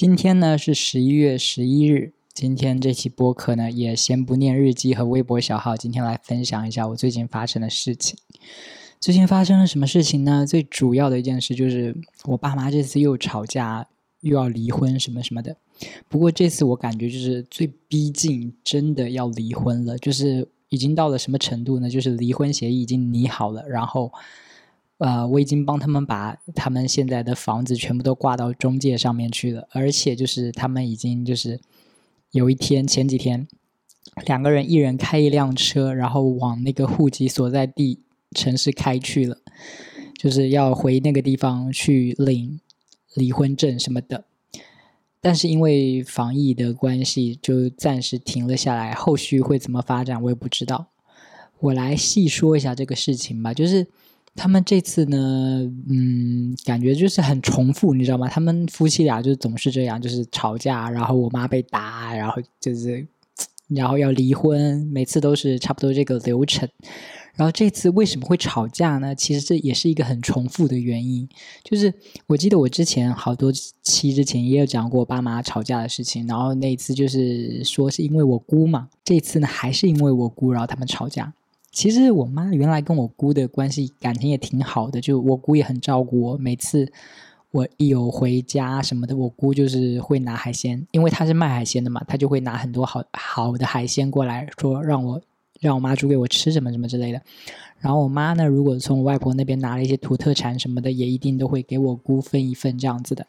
今天呢是十一月十一日，今天这期播客呢也先不念日记和微博小号，今天来分享一下我最近发生的事情。最近发生了什么事情呢？最主要的一件事就是我爸妈这次又吵架，又要离婚什么什么的。不过这次我感觉就是最逼近真的要离婚了，就是已经到了什么程度呢？就是离婚协议已经拟好了，然后。呃，我已经帮他们把他们现在的房子全部都挂到中介上面去了，而且就是他们已经就是有一天前几天，两个人一人开一辆车，然后往那个户籍所在地城市开去了，就是要回那个地方去领离婚证什么的。但是因为防疫的关系，就暂时停了下来，后续会怎么发展我也不知道。我来细说一下这个事情吧，就是。他们这次呢，嗯，感觉就是很重复，你知道吗？他们夫妻俩就总是这样，就是吵架，然后我妈被打，然后就是，然后要离婚，每次都是差不多这个流程。然后这次为什么会吵架呢？其实这也是一个很重复的原因，就是我记得我之前好多期之前也有讲过我爸妈吵架的事情，然后那一次就是说是因为我姑嘛，这次呢还是因为我姑，然后他们吵架。其实我妈原来跟我姑的关系感情也挺好的，就我姑也很照顾我。每次我一有回家什么的，我姑就是会拿海鲜，因为她是卖海鲜的嘛，她就会拿很多好好的海鲜过来说让我让我妈煮给我吃什么什么之类的。然后我妈呢，如果从我外婆那边拿了一些土特产什么的，也一定都会给我姑分一份这样子的。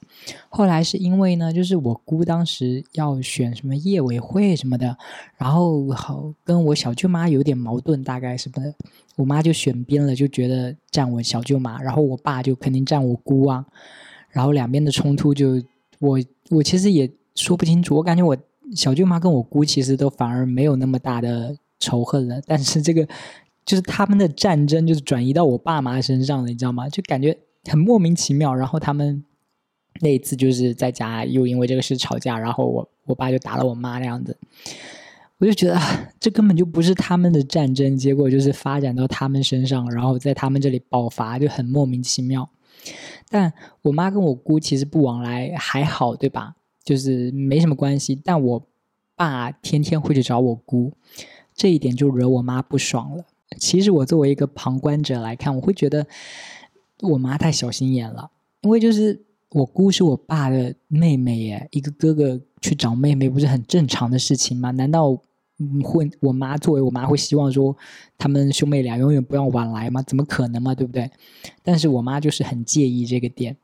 后来是因为呢，就是我姑当时要选什么业委会什么的，然后好跟我小舅妈有点矛盾，大概什么的，我妈就选边了，就觉得站我小舅妈，然后我爸就肯定站我姑啊。然后两边的冲突就我我其实也说不清楚，我感觉我小舅妈跟我姑其实都反而没有那么大的仇恨了，但是这个。就是他们的战争就是转移到我爸妈身上了，你知道吗？就感觉很莫名其妙。然后他们那一次就是在家又因为这个事吵架，然后我我爸就打了我妈那样子。我就觉得这根本就不是他们的战争，结果就是发展到他们身上，然后在他们这里爆发，就很莫名其妙。但我妈跟我姑其实不往来还好，对吧？就是没什么关系。但我爸天天会去找我姑，这一点就惹我妈不爽了。其实我作为一个旁观者来看，我会觉得我妈太小心眼了。因为就是我姑是我爸的妹妹耶，一个哥哥去找妹妹不是很正常的事情吗？难道会我妈作为我妈会希望说他们兄妹俩永远不要往来吗？怎么可能嘛，对不对？但是我妈就是很介意这个点，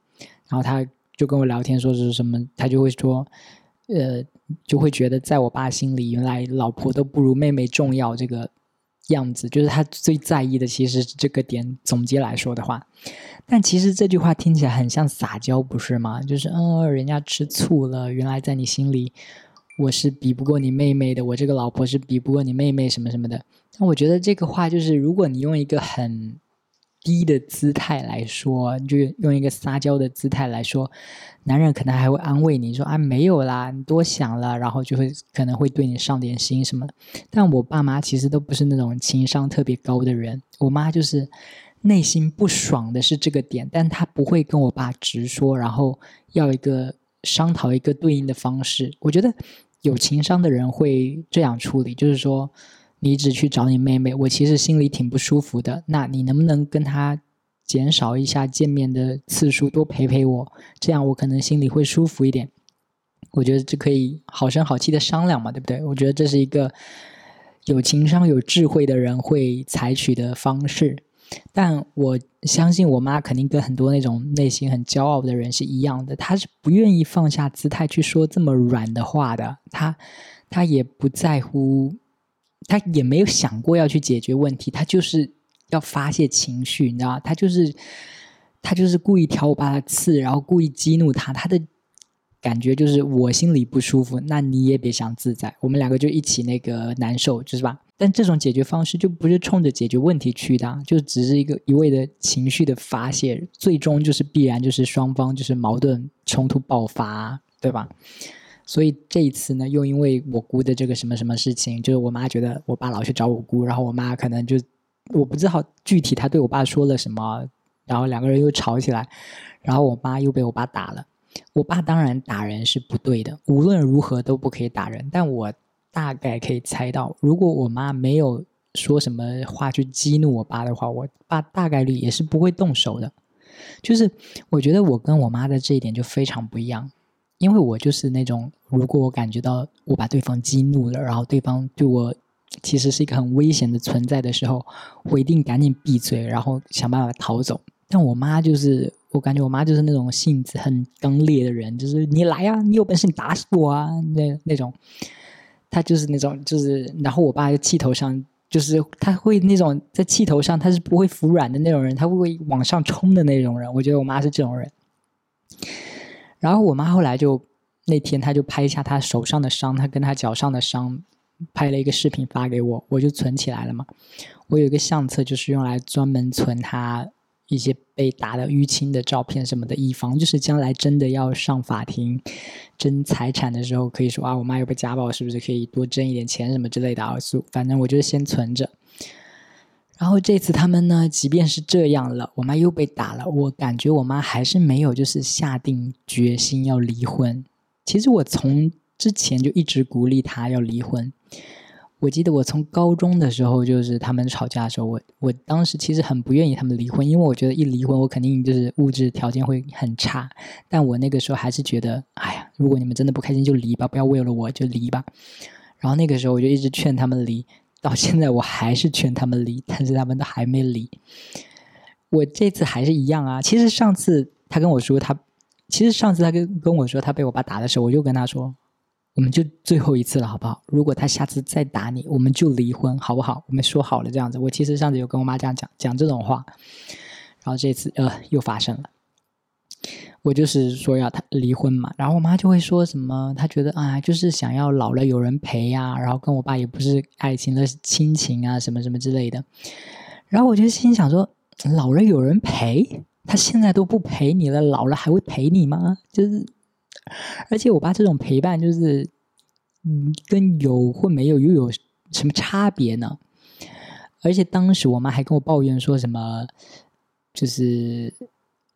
然后她就跟我聊天说是什么，她就会说，呃，就会觉得在我爸心里，原来老婆都不如妹妹重要这个。样子就是他最在意的，其实这个点。总结来说的话，但其实这句话听起来很像撒娇，不是吗？就是嗯，人家吃醋了，原来在你心里我是比不过你妹妹的，我这个老婆是比不过你妹妹什么什么的。但我觉得这个话就是，如果你用一个很。低的姿态来说，你就用一个撒娇的姿态来说，男人可能还会安慰你说：“啊，没有啦，你多想了。”然后就会可能会对你上点心什么。但我爸妈其实都不是那种情商特别高的人，我妈就是内心不爽的是这个点，但她不会跟我爸直说，然后要一个商讨一个对应的方式。我觉得有情商的人会这样处理，就是说。你只去找你妹妹，我其实心里挺不舒服的。那你能不能跟她减少一下见面的次数，多陪陪我？这样我可能心里会舒服一点。我觉得这可以好声好气的商量嘛，对不对？我觉得这是一个有情商、有智慧的人会采取的方式。但我相信我妈肯定跟很多那种内心很骄傲的人是一样的，她是不愿意放下姿态去说这么软的话的。她她也不在乎。他也没有想过要去解决问题，他就是要发泄情绪，你知道他就是他就是故意挑我爸的刺，然后故意激怒他。他的感觉就是我心里不舒服，那你也别想自在，我们两个就一起那个难受，就是吧？但这种解决方式就不是冲着解决问题去的，就只是一个一味的情绪的发泄，最终就是必然就是双方就是矛盾冲突爆发，对吧？所以这一次呢，又因为我姑的这个什么什么事情，就是我妈觉得我爸老去找我姑，然后我妈可能就我不知道具体她对我爸说了什么，然后两个人又吵起来，然后我妈又被我爸打了。我爸当然打人是不对的，无论如何都不可以打人。但我大概可以猜到，如果我妈没有说什么话去激怒我爸的话，我爸大概率也是不会动手的。就是我觉得我跟我妈的这一点就非常不一样，因为我就是那种，如果我感觉到我把对方激怒了，然后对方对我其实是一个很危险的存在的时候，我一定赶紧闭嘴，然后想办法逃走。但我妈就是，我感觉我妈就是那种性子很刚烈的人，就是你来啊，你有本事你打死我啊，那那种，她就是那种，就是然后我爸就气头上。就是他会那种在气头上，他是不会服软的那种人，他会往上冲的那种人。我觉得我妈是这种人。然后我妈后来就那天，她就拍一下她手上的伤，她跟她脚上的伤，拍了一个视频发给我，我就存起来了嘛。我有一个相册，就是用来专门存她。一些被打的淤青的照片什么的，以防就是将来真的要上法庭争财产的时候，可以说啊，我妈又被家暴，是不是可以多挣一点钱什么之类的啊？反正我就先存着。然后这次他们呢，即便是这样了，我妈又被打了，我感觉我妈还是没有就是下定决心要离婚。其实我从之前就一直鼓励她要离婚。我记得我从高中的时候，就是他们吵架的时候，我我当时其实很不愿意他们离婚，因为我觉得一离婚，我肯定就是物质条件会很差。但我那个时候还是觉得，哎呀，如果你们真的不开心就离吧，不要为了我就离吧。然后那个时候我就一直劝他们离，到现在我还是劝他们离，但是他们都还没离。我这次还是一样啊。其实上次他跟我说他，其实上次他跟跟我说他被我爸打的时候，我就跟他说。我们就最后一次了，好不好？如果他下次再打你，我们就离婚，好不好？我们说好了这样子。我其实上次有跟我妈这样讲讲这种话，然后这次呃又发生了。我就是说要他离婚嘛，然后我妈就会说什么，她觉得啊，就是想要老了有人陪呀，然后跟我爸也不是爱情的亲情啊，什么什么之类的。然后我就心想说，老了有人陪，他现在都不陪你了，老了还会陪你吗？就是。而且我爸这种陪伴，就是，嗯，跟有或没有又有什么差别呢？而且当时我妈还跟我抱怨说什么，就是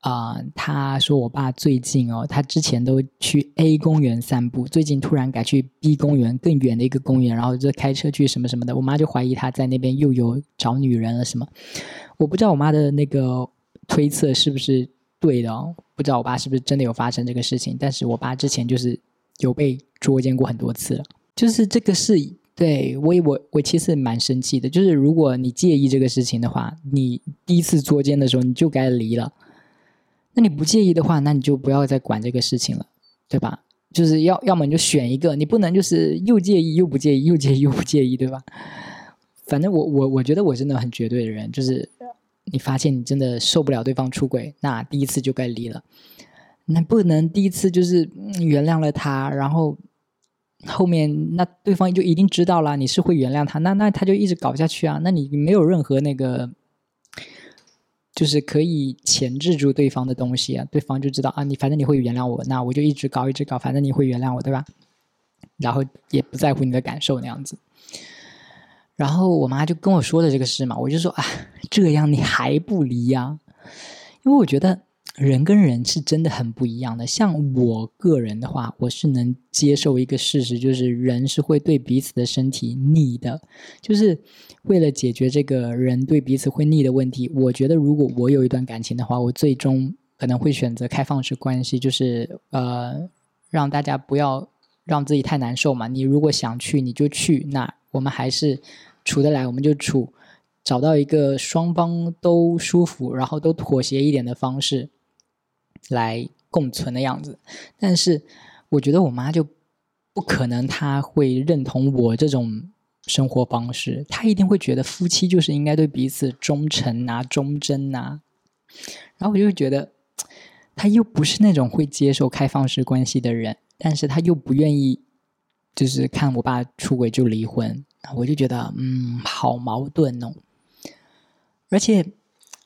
啊，他说我爸最近哦，他之前都去 A 公园散步，最近突然改去 B 公园更远的一个公园，然后就开车去什么什么的。我妈就怀疑他在那边又有找女人了什么。我不知道我妈的那个推测是不是。对的，哦不知道我爸是不是真的有发生这个事情，但是我爸之前就是有被捉奸过很多次了。就是这个是对我我我其实蛮生气的。就是如果你介意这个事情的话，你第一次捉奸的时候你就该离了。那你不介意的话，那你就不要再管这个事情了，对吧？就是要要么你就选一个，你不能就是又介意又不介意，又介意又不介意，对吧？反正我我我觉得我是那种很绝对的人，就是。你发现你真的受不了对方出轨，那第一次就该离了。那不能第一次就是原谅了他，然后后面那对方就一定知道了你是会原谅他，那那他就一直搞下去啊。那你没有任何那个就是可以钳制住对方的东西啊，对方就知道啊，你反正你会原谅我，那我就一直搞一直搞，反正你会原谅我，对吧？然后也不在乎你的感受那样子。然后我妈就跟我说了这个事嘛，我就说啊，这样你还不离呀？因为我觉得人跟人是真的很不一样的。像我个人的话，我是能接受一个事实，就是人是会对彼此的身体腻的。就是为了解决这个人对彼此会腻的问题，我觉得如果我有一段感情的话，我最终可能会选择开放式关系，就是呃，让大家不要让自己太难受嘛。你如果想去，你就去，那我们还是。处得来我们就处，找到一个双方都舒服，然后都妥协一点的方式来共存的样子。但是我觉得我妈就不可能，她会认同我这种生活方式。她一定会觉得夫妻就是应该对彼此忠诚啊、忠贞啊。然后我就觉得，她又不是那种会接受开放式关系的人，但是她又不愿意，就是看我爸出轨就离婚。我就觉得，嗯，好矛盾哦。而且，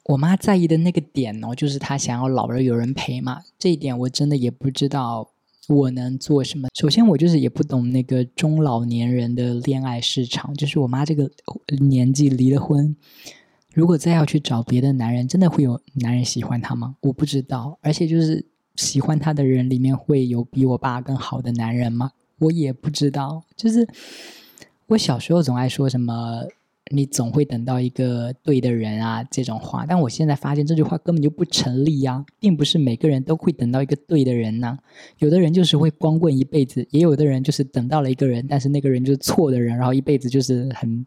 我妈在意的那个点哦，就是她想要老了有人陪嘛。这一点我真的也不知道我能做什么。首先，我就是也不懂那个中老年人的恋爱市场。就是我妈这个年纪离了婚，如果再要去找别的男人，真的会有男人喜欢她吗？我不知道。而且，就是喜欢她的人里面会有比我爸更好的男人吗？我也不知道。就是我小时候总爱说什么“你总会等到一个对的人啊”这种话，但我现在发现这句话根本就不成立呀，并不是每个人都会等到一个对的人呢。有的人就是会光棍一辈子，也有的人就是等到了一个人，但是那个人就是错的人，然后一辈子就是很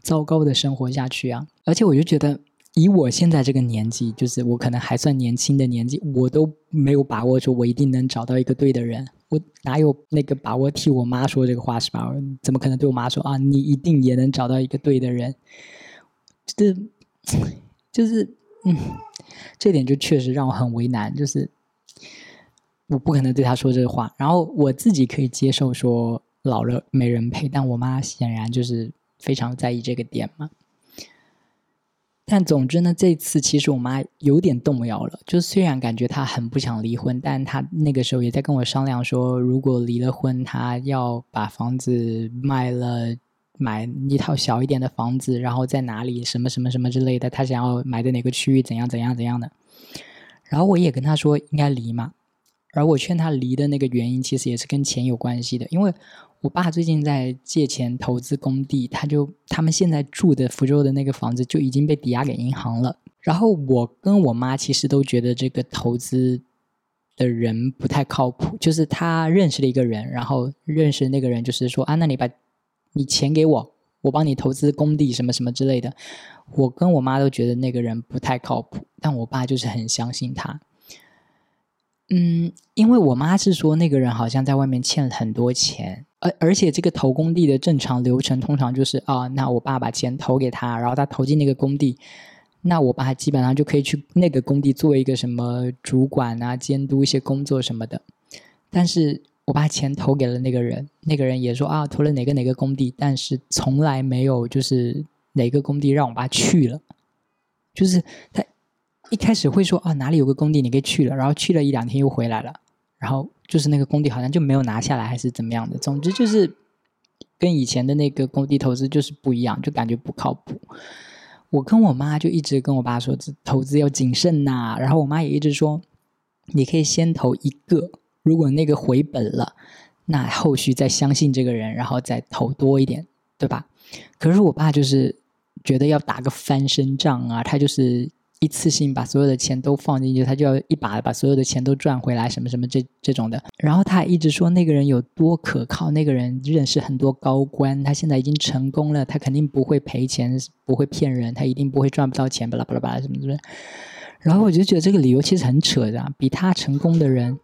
糟糕的生活下去啊。而且我就觉得。以我现在这个年纪，就是我可能还算年轻的年纪，我都没有把握说我一定能找到一个对的人。我哪有那个把握替我妈说这个话是吧？怎么可能对我妈说啊？你一定也能找到一个对的人？这，就是嗯，这点就确实让我很为难。就是我不可能对她说这个话，然后我自己可以接受说老了没人陪，但我妈显然就是非常在意这个点嘛。但总之呢，这次其实我妈有点动摇了。就虽然感觉她很不想离婚，但她那个时候也在跟我商量说，如果离了婚，她要把房子卖了，买一套小一点的房子，然后在哪里什么什么什么之类的，她想要买的哪个区域怎样怎样怎样的。然后我也跟她说应该离嘛。而我劝他离的那个原因，其实也是跟钱有关系的，因为。我爸最近在借钱投资工地，他就他们现在住的福州的那个房子就已经被抵押给银行了。然后我跟我妈其实都觉得这个投资的人不太靠谱，就是他认识了一个人，然后认识那个人就是说啊，那你把你钱给我，我帮你投资工地什么什么之类的。我跟我妈都觉得那个人不太靠谱，但我爸就是很相信他。嗯，因为我妈是说那个人好像在外面欠了很多钱。而而且这个投工地的正常流程通常就是啊，那我爸把钱投给他，然后他投进那个工地，那我爸基本上就可以去那个工地做一个什么主管啊，监督一些工作什么的。但是我把钱投给了那个人，那个人也说啊，投了哪个哪个工地，但是从来没有就是哪个工地让我爸去了，就是他一开始会说啊哪里有个工地你可以去了，然后去了一两天又回来了，然后。就是那个工地好像就没有拿下来，还是怎么样的？总之就是跟以前的那个工地投资就是不一样，就感觉不靠谱。我跟我妈就一直跟我爸说，投资要谨慎呐。然后我妈也一直说，你可以先投一个，如果那个回本了，那后续再相信这个人，然后再投多一点，对吧？可是我爸就是觉得要打个翻身仗啊，他就是。一次性把所有的钱都放进去，他就要一把把所有的钱都赚回来，什么什么这这种的。然后他还一直说那个人有多可靠，那个人认识很多高官，他现在已经成功了，他肯定不会赔钱，不会骗人，他一定不会赚不到钱，巴拉巴拉巴拉什么什么。然后我就觉得这个理由其实很扯的，比他成功的人，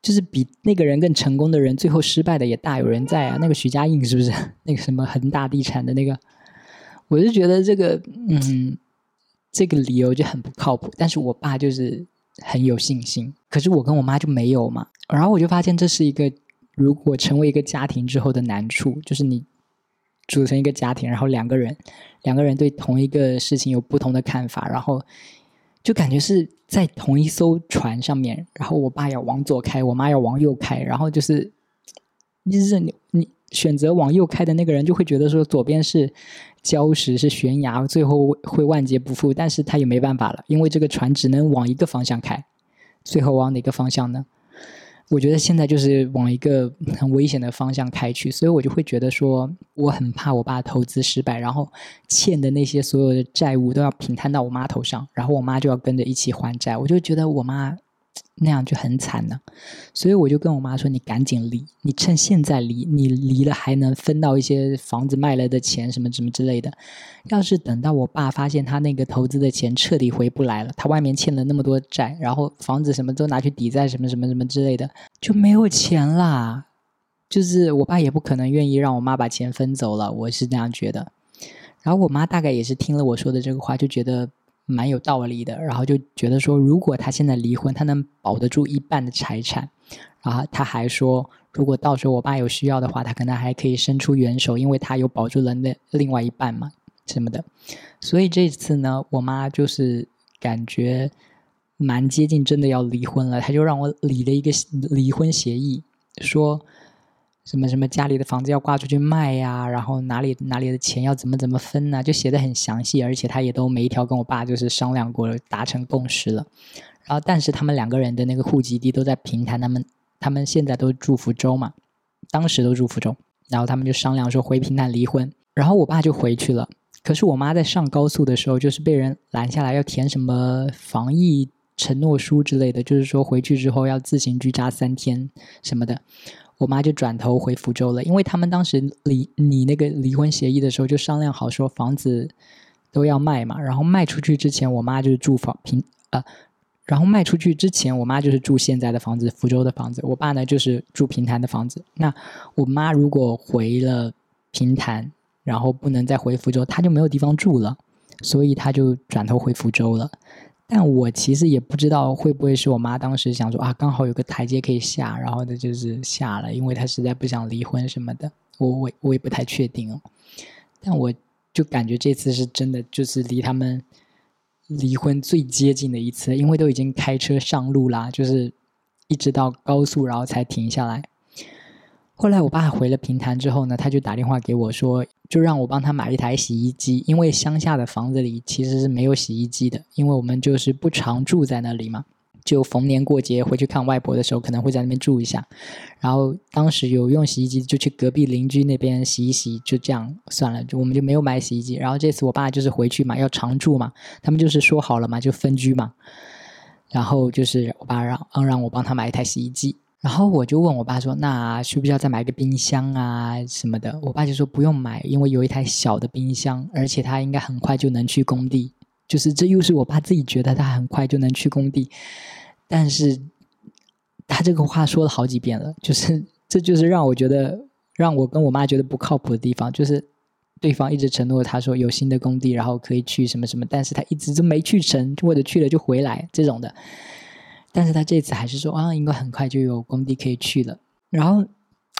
就是比那个人更成功的人，最后失败的也大有人在啊。那个徐家印是不是那个什么恒大地产的那个？我就觉得这个，嗯。这个理由就很不靠谱，但是我爸就是很有信心，可是我跟我妈就没有嘛。然后我就发现这是一个，如果成为一个家庭之后的难处，就是你组成一个家庭，然后两个人，两个人对同一个事情有不同的看法，然后就感觉是在同一艘船上面，然后我爸要往左开，我妈要往右开，然后就是就是你你。选择往右开的那个人就会觉得说左边是礁石是悬崖，最后会万劫不复。但是他也没办法了，因为这个船只能往一个方向开，最后往哪个方向呢？我觉得现在就是往一个很危险的方向开去，所以我就会觉得说，我很怕我爸投资失败，然后欠的那些所有的债务都要平摊到我妈头上，然后我妈就要跟着一起还债。我就觉得我妈。那样就很惨了，所以我就跟我妈说：“你赶紧离，你趁现在离，你离了还能分到一些房子卖了的钱，什么什么之类的。要是等到我爸发现他那个投资的钱彻底回不来了，他外面欠了那么多债，然后房子什么都拿去抵债，什么什么什么之类的，就没有钱啦。就是我爸也不可能愿意让我妈把钱分走了，我是这样觉得。然后我妈大概也是听了我说的这个话，就觉得。”蛮有道理的，然后就觉得说，如果他现在离婚，他能保得住一半的财产，然后他还说，如果到时候我爸有需要的话，他可能还可以伸出援手，因为他有保住了那另外一半嘛，什么的。所以这次呢，我妈就是感觉蛮接近真的要离婚了，他就让我理了一个离婚协议，说。什么什么家里的房子要挂出去卖呀，然后哪里哪里的钱要怎么怎么分呢？就写的很详细，而且他也都每一条跟我爸就是商量过，达成共识了。然后但是他们两个人的那个户籍地都在平潭，他们他们现在都住福州嘛，当时都住福州，然后他们就商量说回平潭离婚，然后我爸就回去了。可是我妈在上高速的时候，就是被人拦下来，要填什么防疫承诺书之类的，就是说回去之后要自行居家三天什么的。我妈就转头回福州了，因为他们当时离拟那个离婚协议的时候，就商量好说房子都要卖嘛，然后卖出去之前，我妈就是住房平呃，然后卖出去之前，我妈就是住现在的房子，福州的房子，我爸呢就是住平潭的房子。那我妈如果回了平潭。然后不能再回福州，她就没有地方住了，所以她就转头回福州了。但我其实也不知道会不会是我妈当时想说啊，刚好有个台阶可以下，然后呢就是下了，因为她实在不想离婚什么的。我我我也不太确定哦。但我就感觉这次是真的，就是离他们离婚最接近的一次，因为都已经开车上路啦，就是一直到高速，然后才停下来。后来我爸回了平潭之后呢，他就打电话给我说。就让我帮他买一台洗衣机，因为乡下的房子里其实是没有洗衣机的，因为我们就是不常住在那里嘛，就逢年过节回去看外婆的时候，可能会在那边住一下。然后当时有用洗衣机，就去隔壁邻居那边洗一洗，就这样算了，就我们就没有买洗衣机。然后这次我爸就是回去嘛，要常住嘛，他们就是说好了嘛，就分居嘛。然后就是我爸让嗯让我帮他买一台洗衣机。然后我就问我爸说：“那需不需要再买个冰箱啊什么的？”我爸就说：“不用买，因为有一台小的冰箱，而且他应该很快就能去工地。”就是这又是我爸自己觉得他很快就能去工地，但是他这个话说了好几遍了，就是这就是让我觉得让我跟我妈觉得不靠谱的地方，就是对方一直承诺他说有新的工地，然后可以去什么什么，但是他一直都没去成，或者去了就回来这种的。但是他这次还是说啊，应该很快就有工地可以去了。然后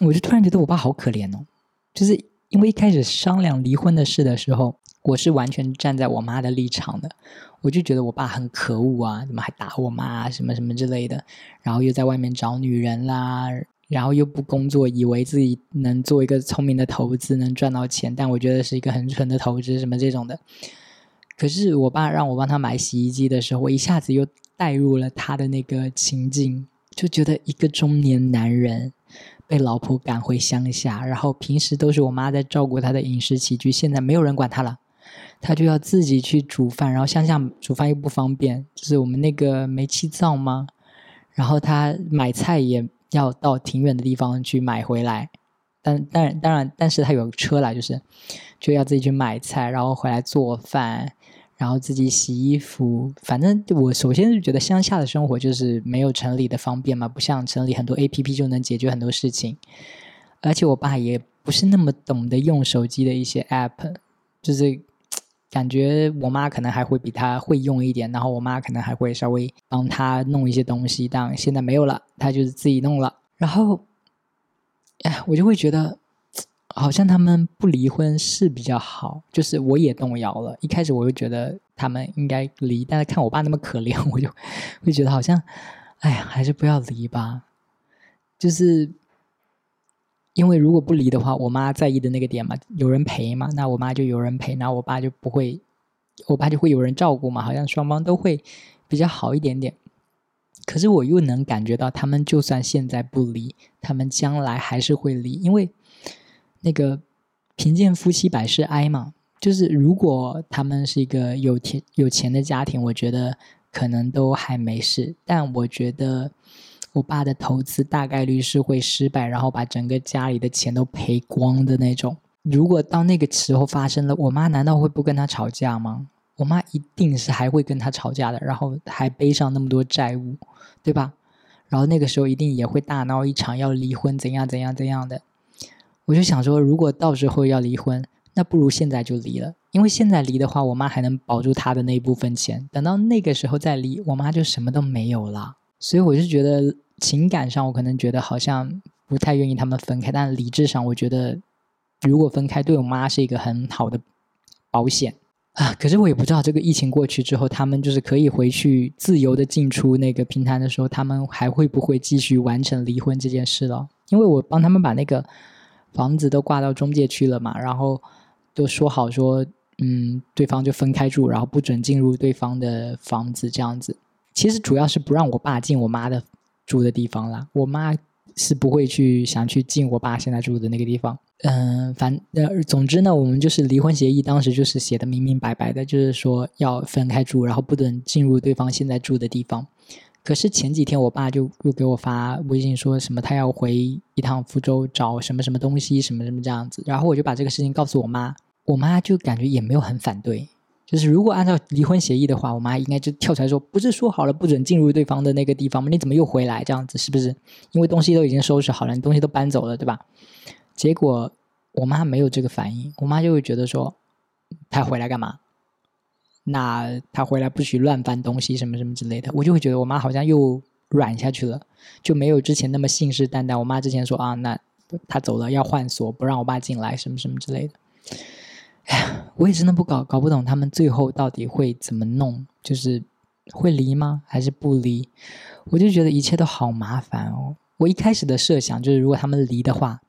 我就突然觉得我爸好可怜哦，就是因为一开始商量离婚的事的时候，我是完全站在我妈的立场的，我就觉得我爸很可恶啊，怎么还打我妈什么什么之类的，然后又在外面找女人啦，然后又不工作，以为自己能做一个聪明的投资能赚到钱，但我觉得是一个很蠢的投资，什么这种的。可是我爸让我帮他买洗衣机的时候，我一下子又。带入了他的那个情境，就觉得一个中年男人被老婆赶回乡下，然后平时都是我妈在照顾他的饮食起居，现在没有人管他了，他就要自己去煮饭，然后乡下煮饭又不方便，就是我们那个煤气灶吗？然后他买菜也要到挺远的地方去买回来，但但当然，但是他有车啦，就是就要自己去买菜，然后回来做饭。然后自己洗衣服，反正我首先是觉得乡下的生活就是没有城里的方便嘛，不像城里很多 A P P 就能解决很多事情。而且我爸也不是那么懂得用手机的一些 App，就是 感觉我妈可能还会比他会用一点，然后我妈可能还会稍微帮他弄一些东西，但现在没有了，他就是自己弄了。然后，哎，我就会觉得。好像他们不离婚是比较好，就是我也动摇了。一开始我就觉得他们应该离，但是看我爸那么可怜，我就会觉得好像，哎呀，还是不要离吧。就是因为如果不离的话，我妈在意的那个点嘛，有人陪嘛，那我妈就有人陪，那我爸就不会，我爸就会有人照顾嘛，好像双方都会比较好一点点。可是我又能感觉到，他们就算现在不离，他们将来还是会离，因为。那个贫贱夫妻百事哀嘛，就是如果他们是一个有钱有钱的家庭，我觉得可能都还没事。但我觉得我爸的投资大概率是会失败，然后把整个家里的钱都赔光的那种。如果到那个时候发生了，我妈难道会不跟他吵架吗？我妈一定是还会跟他吵架的，然后还背上那么多债务，对吧？然后那个时候一定也会大闹一场，要离婚，怎样怎样怎样的。我就想说，如果到时候要离婚，那不如现在就离了，因为现在离的话，我妈还能保住她的那一部分钱。等到那个时候再离，我妈就什么都没有了。所以我就觉得情感上，我可能觉得好像不太愿意他们分开，但理智上，我觉得如果分开，对我妈是一个很好的保险啊。可是我也不知道，这个疫情过去之后，他们就是可以回去自由的进出那个平台的时候，他们还会不会继续完成离婚这件事了？因为我帮他们把那个。房子都挂到中介去了嘛，然后都说好说，嗯，对方就分开住，然后不准进入对方的房子这样子。其实主要是不让我爸进我妈的住的地方啦。我妈是不会去想去进我爸现在住的那个地方。嗯，反呃，总之呢，我们就是离婚协议，当时就是写的明明白白的，就是说要分开住，然后不准进入对方现在住的地方。可是前几天我爸就又给我发微信说什么他要回一趟福州找什么什么东西什么什么这样子，然后我就把这个事情告诉我妈，我妈就感觉也没有很反对。就是如果按照离婚协议的话，我妈应该就跳出来说：“不是说好了不准进入对方的那个地方吗？你怎么又回来？这样子是不是？因为东西都已经收拾好了，你东西都搬走了，对吧？”结果我妈没有这个反应，我妈就会觉得说：“他回来干嘛？那他回来不许乱翻东西什么什么之类的。”我就会觉得我妈好像又软下去了，就没有之前那么信誓旦旦。我妈之前说：“啊，那他走了要换锁，不让我爸进来，什么什么之类的。”哎呀，我也真的不搞搞不懂他们最后到底会怎么弄，就是会离吗，还是不离？我就觉得一切都好麻烦哦。我一开始的设想就是，如果他们离的话，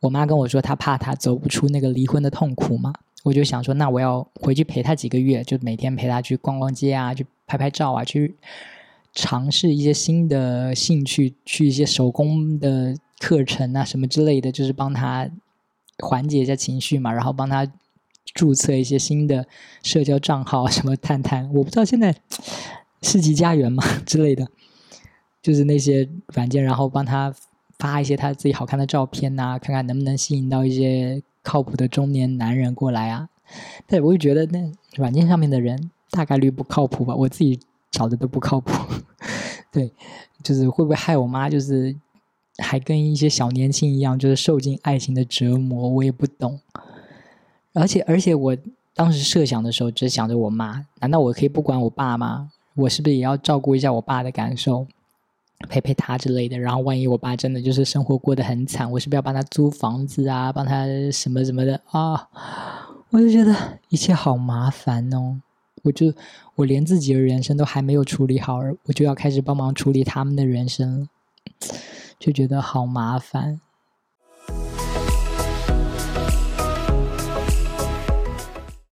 我妈跟我说她怕她走不出那个离婚的痛苦嘛，我就想说，那我要回去陪她几个月，就每天陪她去逛逛街啊，去拍拍照啊，去尝试一些新的兴趣，去一些手工的课程啊什么之类的，就是帮她缓解一下情绪嘛，然后帮她。注册一些新的社交账号，什么探探，我不知道现在世纪家园嘛 之类的，就是那些软件，然后帮他发一些他自己好看的照片呐，看看能不能吸引到一些靠谱的中年男人过来啊。对我就觉得那软件上面的人大概率不靠谱吧，我自己找的都不靠谱。对，就是会不会害我妈？就是还跟一些小年轻一样，就是受尽爱情的折磨，我也不懂。而且，而且，我当时设想的时候，只想着我妈。难道我可以不管我爸吗？我是不是也要照顾一下我爸的感受，陪陪他之类的？然后，万一我爸真的就是生活过得很惨，我是不是要帮他租房子啊，帮他什么什么的啊？我就觉得一切好麻烦哦。我就我连自己的人生都还没有处理好，我就要开始帮忙处理他们的人生了，就觉得好麻烦。